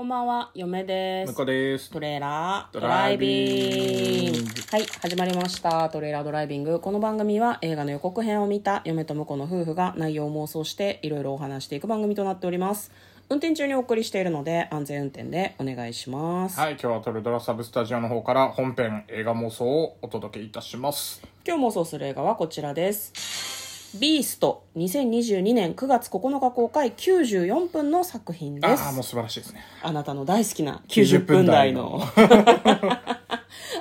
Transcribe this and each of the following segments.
こんばんは、嫁です向。です。トレーラードドライビングはい、始まりました。トレーラードライビング。この番組は映画の予告編を見た嫁と婿の夫婦が内容を妄想していろいろお話していく番組となっております。運転中にお送りしているので安全運転でお願いします。はい、今日はトルドラサブスタジオの方から本編映画妄想をお届けいたします。今日妄想する映画はこちらです。ビースト2022年9月9日公開94分の作品です。ああ、もう素晴らしいですね。あなたの大好きな90分台の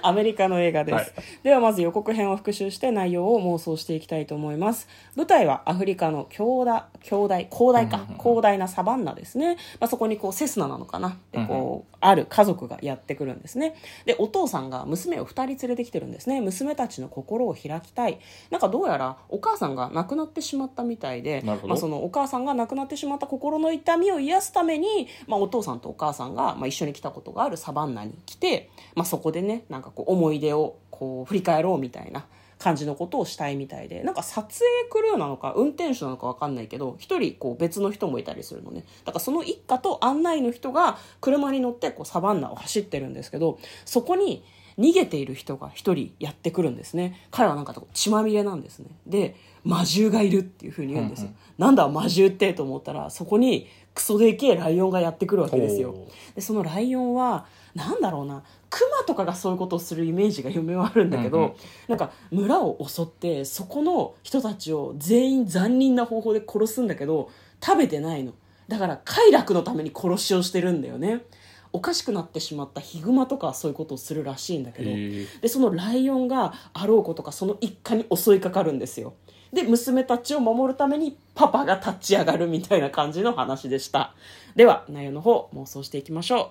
アメリカの映画です、はい。ではまず予告編を復習して内容を妄想していきたいと思います。舞台はアフリカの強大強大広大か。広大なサバンナですね、まあ、そこにこうセスナなのかなでこうある家族がやってくるんですね。でお父さんが娘を2人連れてきてるんですね。娘たちの心を開きたい。なんかどうやらお母さんが亡くなってしまったみたいでまあ、そのお母さんが亡くなってしまった心の痛みを癒すために、まあ、お父さんとお母さんが、まあ、一緒に来たことがあるサバンナに来て、まあ、そこでねなんかこう思い出をこう振り返ろうみたいな感じのことをしたいみたいでなんか撮影クルーなのか運転手なのか分かんないけど一人こう別の人もいたりするのね。だからその一家と案内の人が車に乗ってこうサバンナを走ってるんですけどそこに逃げている人が一人やってくるんですね。彼はなんか血まみれなんですね。で魔獣がいるっていうふうに言うんですよ、なんだ魔獣ってと思ったらそこにクソでけえライオンがやってくるわけですよ。でそのライオンはなんだろうなクマとかがそういうことをするイメージが嫁はあるんだけど、うんうん。なんか村を襲ってそこの人たちを全員残忍な方法で殺すんだけど食べてないの。だから快楽のために殺しをしてるんだよねおかしくなってしまったヒグマとかはそういうことをするらしいんだけど、へー。でそのライオンがあろうことかその一家に襲いかかるんですよ。で娘たちを守るためにパパが立ち上がるみたいな感じの話でした。では内容の方妄想していきましょう。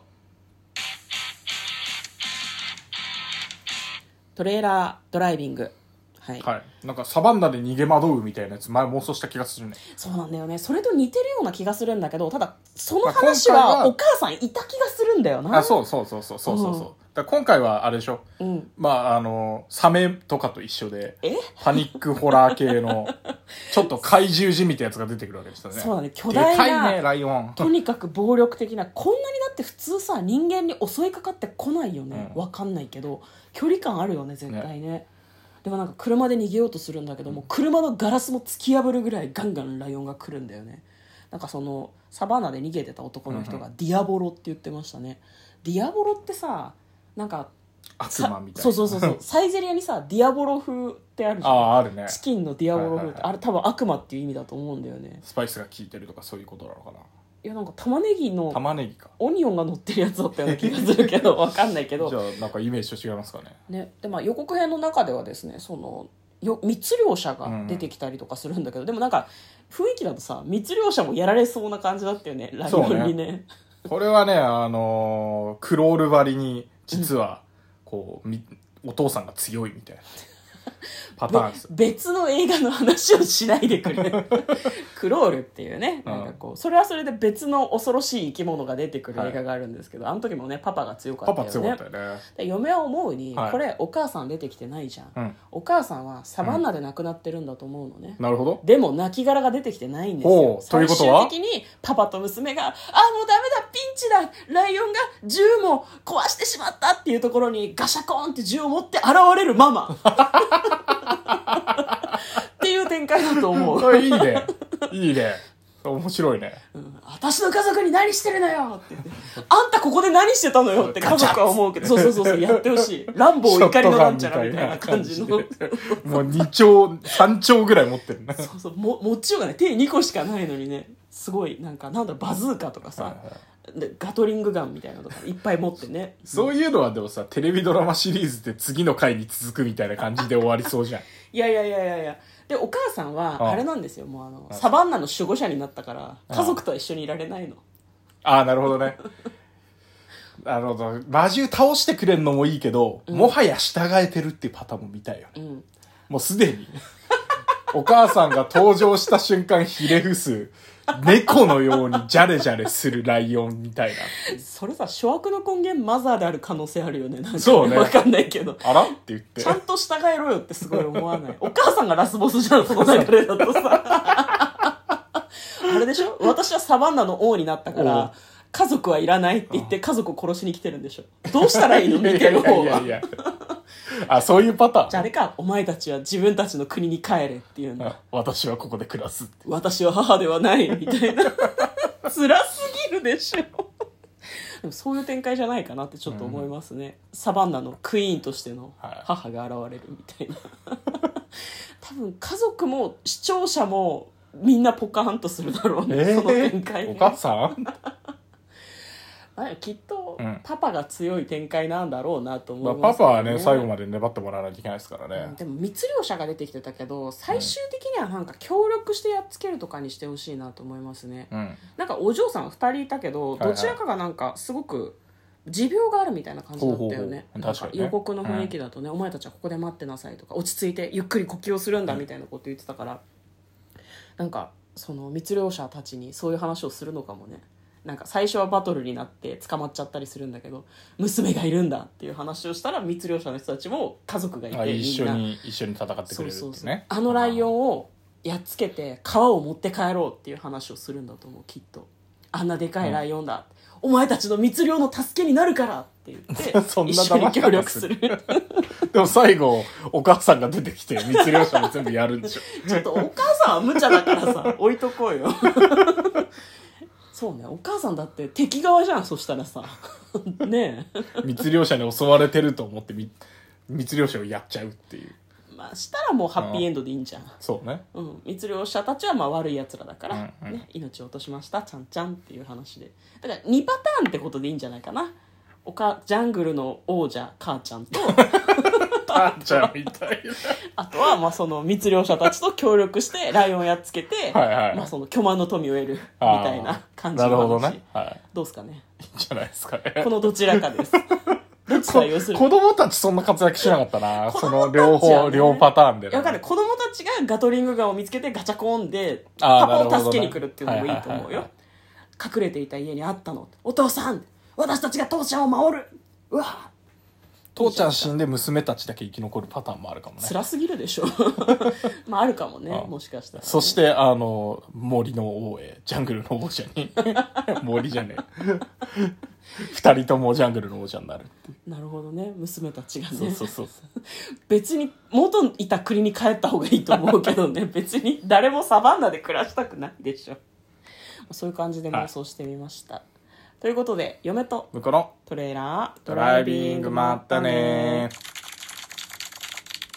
トレーラードライビングはい、はい。なんかサバンナで逃げ惑うみたいなやつ前妄想した気がするね。そうなんだよねそれと似てるような気がするんだけどただそのまあ話ははお母さんいた気がするんだよなあ、そうそうそうそうそうそうそう。うん今回はあれでしょ。うんまあ、あの、サメとかと一緒で、え？パニックホラー系の、ちょっと怪獣じみたやつが出てくるわけですよね。そうだね巨大なでかいね、ライオン。とにかく暴力的なこんなにだって普通さ人間に襲いかかってこないよね、うんわかんないけど距離感あるよね絶対ねでもなんか車で逃げようとするんだけども車のガラスも突き破るぐらいガンガンライオンが来るんだよね。なんかそのサバンナで逃げてた男の人がディアボロって言ってましたね、ディアボロってさなんか悪魔みたいな。そうそうそうそう。サイゼリアにさディアボロ風ってあるじゃん。ああ、あるね。チキンのディアボロ風って、はいはいはい。あれ多分悪魔っていう意味だと思うんだよね。スパイスが効いてるとかそういうことなのかいやなんか玉ねぎのな。玉ねぎか。オニオンが乗ってるやつだったような気がするけど わかんないけどじゃあ、なんかイメージと違いますかね。ねでまあ、予告編の中ではですねそのよ密漁者が出てきたりとかするんだけど、でもなんか雰囲気だとさ密漁者もやられそうな感じだったよねライオンにねこれはね、あのークロール張りに、実は、こう、みお父さんが強いみたいな、パターンです。べ別の映画の話をしないでくれ。クロールっていうね。なんかこうそれはそれで別の恐ろしい生き物が出てくる映画があるんですけど、あの時もねパパが強かったよね。パパ強かったよね。で嫁は思うに、はい。これお母さん出てきてないじゃん、うん。お母さんはサバンナで亡くなってるんだと思うのね、なるほど。でも亡骸が出てきてないんですほよう。ということは？最終的にパパと娘が「あもうダメだピンチだライオンが銃も壊してしまった」っていうところにガシャコーンって銃を持って現れるママっていう展開だと思う いいね。いいね。面白いね。私の家族に何してるのよってあんたここで何してたのよって家族は思うけど、そうそうそうそう、やってほしい。ランボー怒りのなんちゃらみたいな感じの。もう2丁、3丁ぐらい持ってるね。そうそう、も、持ちようがない。手2個しかないのにね、すごい、なんか、なんだろう、バズーカとかさ、でガトリングガンみたいなのとかいっぱい持ってね。そういうのはでもさ、テレビドラマシリーズで次の回に続くみたいな感じで終わりそうじゃん。いやいやいやいやいや。で、お母さんは、ああれなんですよ、もうあの、サバンナの守護者になったから、家族とは一緒にいられないの。ああ、なるほどね。なるほど。魔獣倒してくれるのもいいけど、もはや従えてるっていうパターンも見たいよね。うん。もうすでに。お母さんが登場した瞬間ひれ伏す、猫のようにジャレジャレするライオンみたいな。それさ、諸悪の根源マザーである可能性あるよね。なんかそうねわかんないけど。あら？って言ってち。ゃんと従えろよってすごい思わない。お母さんがラスボスじゃん、その流れだとさ。あれでしょ？私はサバンナの王になったかおうら、家族はいらないって言って家族を殺しに来てるんでしょどうしたらいいの？見てる方はいやいやいやいやあ、そういうパターン。じゃああれかお前たちは自分たちの国に帰れっていうんだあ私はここで暮らすって。私は母ではないみたいな。辛すぎるでしょ。でもそういう展開じゃないかなってちょっと思いますね、サバンナのクイーンとしてのはい。母が現れるみたいな。多分家族も視聴者もみんなポカーンとするだろうね、その展開。おね母さん？あきっとうん。パパが強い展開なんだろうなと思まあ、いますパパはね、最後まで粘ってもらわないといけないですからね。でも密漁者が出てきてたけど最終的にはなんか協力してやっつけるとかにしてほしいなと思いますね、うん。なんかお嬢さん2人いたけどはいはい。どちらかがなんかすごく持病があるみたいな感じだったよね。ほうほうほう。なん確かにね。予告の雰囲気だとね、お前たちはここで待ってなさいとか落ち着いてゆっくり呼吸をするんだみたいなこと言ってたから、なんかその密漁者たちにそういう話をするのかもねなんか最初はバトルになって捕まっちゃったりするんだけど娘がいるんだっていう話をしたら密漁者の人たちも家族がいてあみんな。一緒に、一緒に戦ってくれるってそうそうそう。ね。あのライオンをやっつけて皮を持って帰ろうっていう話をするんだと思うきっと。あんなでかいライオンだ、お前たちの密漁の助けになるからって言って そんな一緒に協力する。でも最後、お母さんが出てきて、密漁者も全部やるんでしょ。ちょっとお母さんは無茶だからさ置いとこうよそうね。お母さんだって敵側じゃんそしたらさ。ねえ。密漁者に襲われてると思ってみ、密漁者をやっちゃうっていう。まあしたらもうハッピーエンドでいいんじゃん。そうね。うん、密漁者たちはまあ悪いやつらだから、うんうん。ね、命を落としました。ちゃんちゃんっていう話で。だから2パターンってことでいいんじゃないかな。おかジャングルの王者母ちゃんとあんちゃんみたいな。あとはまあその密漁者たちと協力してライオンやっつけてはいはいまあ、その巨万の富を得るみたいな感じの話なるほどね。はい。どうですかね？いいんじゃないですかね。このどちらかですどっちが要する？子供たちそんな活躍しなかったな。その両方、両パターンでね。いやわかる子供たちがガトリングガンを見つけてガチャコンでパパを助けに来るっていうのもいいと思うよ隠れていた家にあったのお父さん私たちが父ちゃんを守るうわ父ちゃん死んで娘たちだけ生き残るパターンもあるかもね。辛すぎるでしょ。まああるかもねあもしかしたらね、そして、あの、森の王へ、ジャングルの王者に、森じゃねえ。二人ともジャングルの王者になるっていう。なるほどね。娘たちがね。そうそうそう。別に元いた国に帰った方がいいと思うけどね。別に誰もサバンナで暮らしたくないでしょ。そういう感じで妄想してみました、ということで嫁と向こうのトレーラードドライビングまったねー。